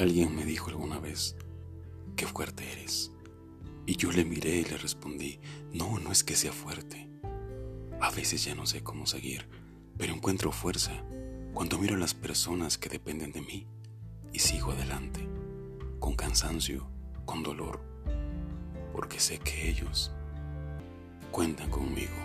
Alguien me dijo alguna vez, qué fuerte eres. Y yo le miré y le respondí, no, no es que sea fuerte. A veces ya no sé cómo seguir, pero encuentro fuerza cuando miro a las personas que dependen de mí y sigo adelante, con cansancio, con dolor, porque sé que ellos cuentan conmigo.